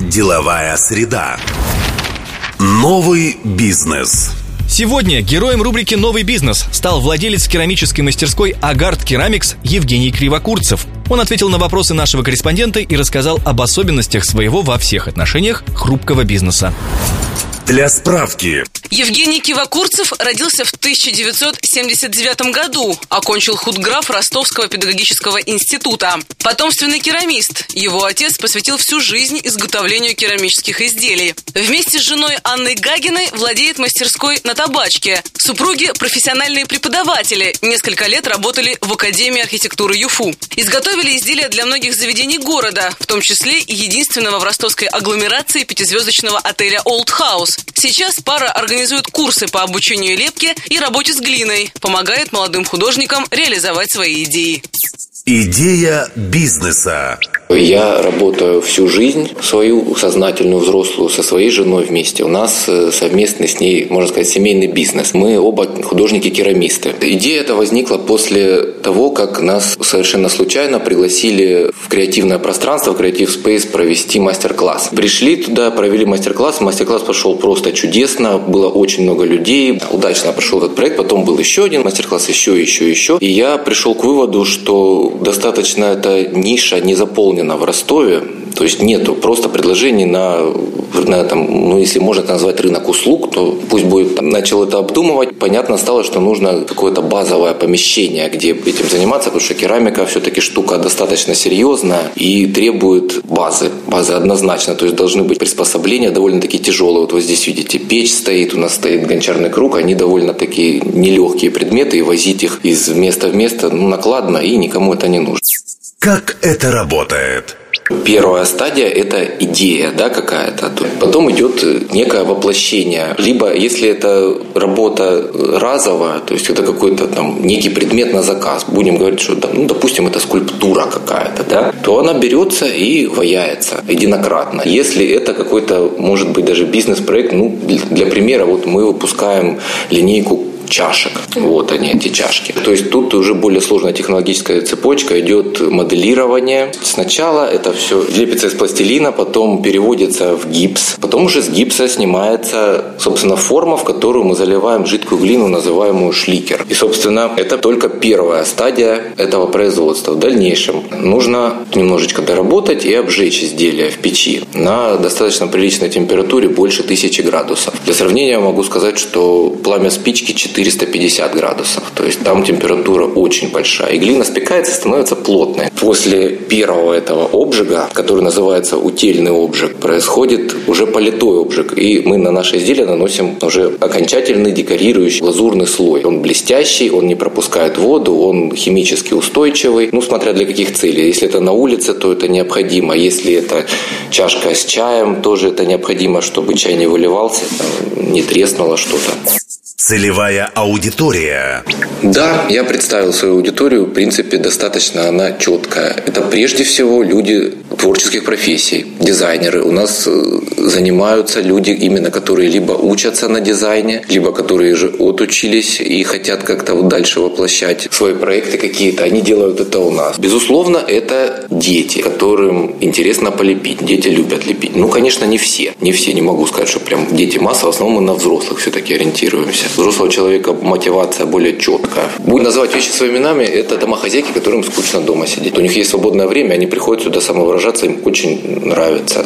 Деловая среда. Новый бизнес. Сегодня героем рубрики «Новый бизнес» стал владелец керамической мастерской «Агард Керамикс» Евгений Кривокурцев. Он ответил на вопросы нашего корреспондента и рассказал об особенностях своего во всех отношениях хрупкого бизнеса. Для справки. Евгений Кивокурцев родился в 1979 году, окончил худграф Ростовского педагогического института. Потомственный керамист. Его отец посвятил всю жизнь изготовлению керамических изделий. Вместе с женой Анной Гагиной владеет мастерской на табачке. Супруги – профессиональные преподаватели. Несколько лет работали в Академии архитектуры ЮФУ. Изготовили изделия для многих заведений города, в том числе и единственного в ростовской агломерации пятизвездочного отеля «Олд Хаус». Сейчас пара организует курсы по обучению лепки и работе с глиной, помогает молодым художникам реализовать свои идеи. Идея бизнеса. Я работаю всю жизнь, свою сознательную взрослую, со своей женой вместе. У нас э, совместный с ней, можно сказать, семейный бизнес. Мы оба художники-керамисты. Идея эта возникла после того, как нас совершенно случайно пригласили в креативное пространство, в Creative Space провести мастер-класс. Пришли туда, провели мастер-класс. Мастер-класс прошел просто чудесно. Было очень много людей. Удачно прошел этот проект. Потом был еще один мастер-класс, еще, еще, еще. И я пришел к выводу, что достаточно эта ниша не заполнена в Ростове, то есть нету просто предложений на, на там, ну если можно это назвать рынок услуг, то пусть будет. Там, начал это обдумывать, понятно стало, что нужно какое-то базовое помещение, где этим заниматься, потому что керамика все-таки штука достаточно серьезная и требует базы. Базы однозначно, то есть должны быть приспособления довольно-таки тяжелые. Вот вы здесь видите, печь стоит, у нас стоит гончарный круг, они довольно-таки нелегкие предметы, и возить их из места в место ну, накладно, и никому это не нужно. Как это работает? Первая стадия – это идея да, какая-то. Потом идет некое воплощение. Либо, если это работа разовая, то есть это какой-то там некий предмет на заказ, будем говорить, что, ну, допустим, это скульптура какая-то, да, то она берется и ваяется единократно. Если это какой-то, может быть, даже бизнес-проект, ну, для примера, вот мы выпускаем линейку чашек. Вот они, эти чашки. То есть тут уже более сложная технологическая цепочка. Идет моделирование. Сначала это все лепится из пластилина, потом переводится в гипс. Потом уже с гипса снимается, собственно, форма, в которую мы заливаем жидкую глину, называемую шликер. И, собственно, это только первая стадия этого производства. В дальнейшем нужно немножечко доработать и обжечь изделие в печи на достаточно приличной температуре, больше 1000 градусов. Для сравнения могу сказать, что пламя спички 450 градусов. То есть там температура очень большая. И глина спекается, становится плотной. После первого этого обжига, который называется утельный обжиг, происходит уже политой обжиг. И мы на наше изделие наносим уже окончательный декорирующий лазурный слой. Он блестящий, он не пропускает воду, он химически устойчивый. Ну, смотря для каких целей. Если это на улице, то это необходимо. Если это чашка с чаем, тоже это необходимо, чтобы чай не выливался, не треснуло что-то. Целевая аудитория. Да, я представил свою аудиторию. В принципе, достаточно она четкая. Это прежде всего люди творческих профессий, дизайнеры. У нас э, занимаются люди, именно которые либо учатся на дизайне, либо которые же отучились и хотят как-то вот дальше воплощать свои проекты какие-то. Они делают это у нас. Безусловно, это дети, которым интересно полепить. Дети любят лепить. Ну, конечно, не все. Не все. Не могу сказать, что прям дети масса. В основном мы на взрослых все-таки ориентируемся взрослого человека мотивация более четкая. Будем называть вещи своими именами, это домохозяйки, которым скучно дома сидеть. У них есть свободное время, они приходят сюда самовыражаться, им очень нравится,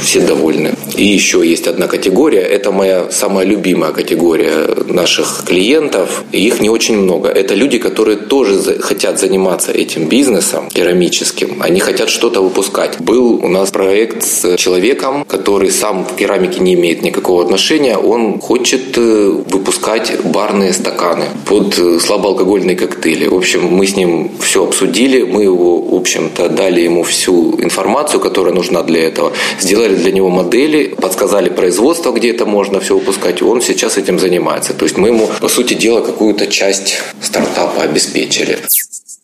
все довольны. И еще есть одна категория, это моя самая любимая категория наших клиентов, их не очень много. Это люди, которые тоже хотят заниматься этим бизнесом керамическим, они хотят что-то выпускать. Был у нас проект с человеком, который сам к керамике не имеет никакого отношения, он хочет э, выпускать выпускать барные стаканы под э, слабоалкогольные коктейли. В общем, мы с ним все обсудили, мы его, в общем-то, дали ему всю информацию, которая нужна для этого, сделали для него модели, подсказали производство, где это можно все выпускать, он сейчас этим занимается. То есть мы ему, по сути дела, какую-то часть стартапа обеспечили.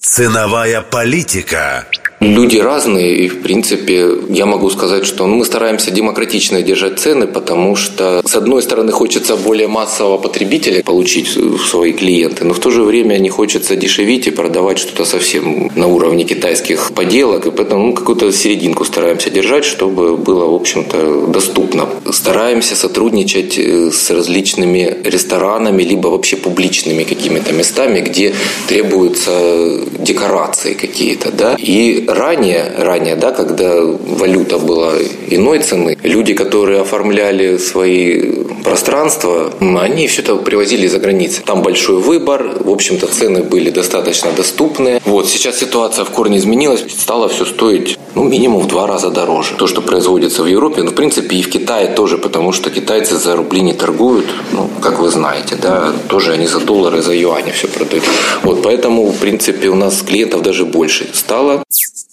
Ценовая политика. Люди разные, и в принципе я могу сказать, что ну, мы стараемся демократично держать цены, потому что с одной стороны хочется более массового потребителя получить свои клиенты, но в то же время не хочется дешевить и продавать что-то совсем на уровне китайских поделок, и поэтому ну, какую-то серединку стараемся держать, чтобы было, в общем-то, доступно. Стараемся сотрудничать э, с различными ресторанами, либо вообще публичными какими-то местами, где требуются декорации какие-то, да, и ранее, ранее, да, когда валюта была иной цены, люди, которые оформляли свои пространства, они все это привозили из-за границы. Там большой выбор, в общем-то, цены были достаточно доступны. Вот, сейчас ситуация в корне изменилась, стало все стоить, ну, минимум в два раза дороже. То, что производится в Европе, ну, в принципе, и в Китае тоже, потому что китайцы за рубли не торгуют, ну, как вы знаете, да, тоже они за доллары, за юани все продают. Вот, поэтому, в принципе, у нас клиентов даже больше стало.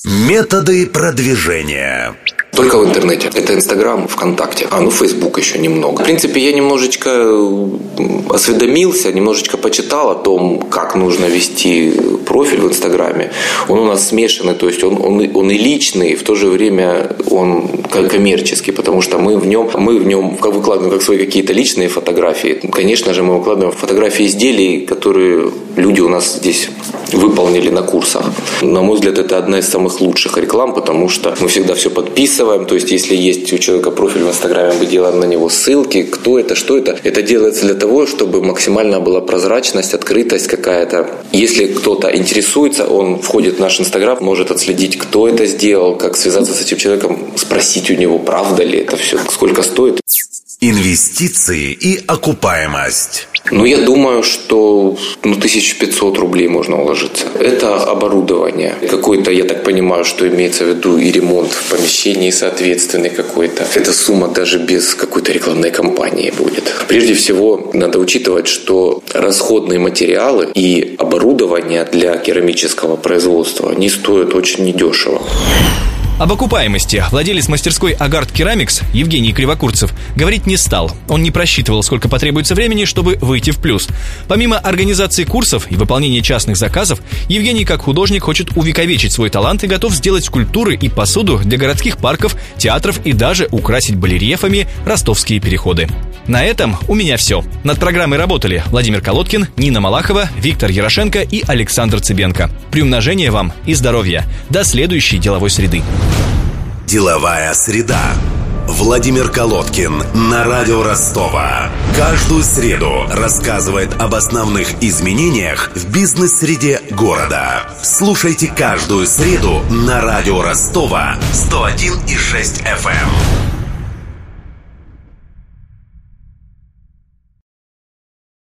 Методы продвижения. Только в интернете. Это Инстаграм, ВКонтакте. А, ну, Фейсбук еще немного. В принципе, я немножечко осведомился, немножечко почитал о том, как нужно вести профиль в Инстаграме. Он у нас смешанный, то есть он, он, он и личный, и в то же время он коммерческий, потому что мы в нем, мы в нем выкладываем как свои какие-то личные фотографии. Конечно же, мы выкладываем фотографии изделий, которые люди у нас здесь выполнили на курсах. На мой взгляд, это одна из самых лучших реклам, потому что мы всегда все подписываем. То есть, если есть у человека профиль в Инстаграме, мы делаем на него ссылки, кто это, что это. Это делается для того, чтобы максимально была прозрачность, открытость какая-то. Если кто-то интересуется, он входит в наш Инстаграм, может отследить, кто это сделал, как связаться с этим человеком, спросить у него, правда ли это все, сколько стоит. Инвестиции и окупаемость. Ну, я думаю, что ну, 1500 рублей можно уложиться. Это оборудование. Какой-то, я так понимаю, что имеется в виду и ремонт в помещении соответственный какой-то. Эта сумма даже без какой-то рекламной кампании будет. Прежде всего, надо учитывать, что расходные материалы и оборудование для керамического производства, они стоят очень недешево. Об окупаемости владелец мастерской «Агард Керамикс» Евгений Кривокурцев говорить не стал. Он не просчитывал, сколько потребуется времени, чтобы выйти в плюс. Помимо организации курсов и выполнения частных заказов, Евгений как художник хочет увековечить свой талант и готов сделать скульптуры и посуду для городских парков, театров и даже украсить барельефами ростовские переходы. На этом у меня все. Над программой работали Владимир Колодкин, Нина Малахова, Виктор Ярошенко и Александр Цыбенко. Приумножения вам и здоровья. До следующей деловой среды. Деловая среда. Владимир Колодкин на радио Ростова. Каждую среду рассказывает об основных изменениях в бизнес-среде города. Слушайте каждую среду на радио Ростова 101,6 FM.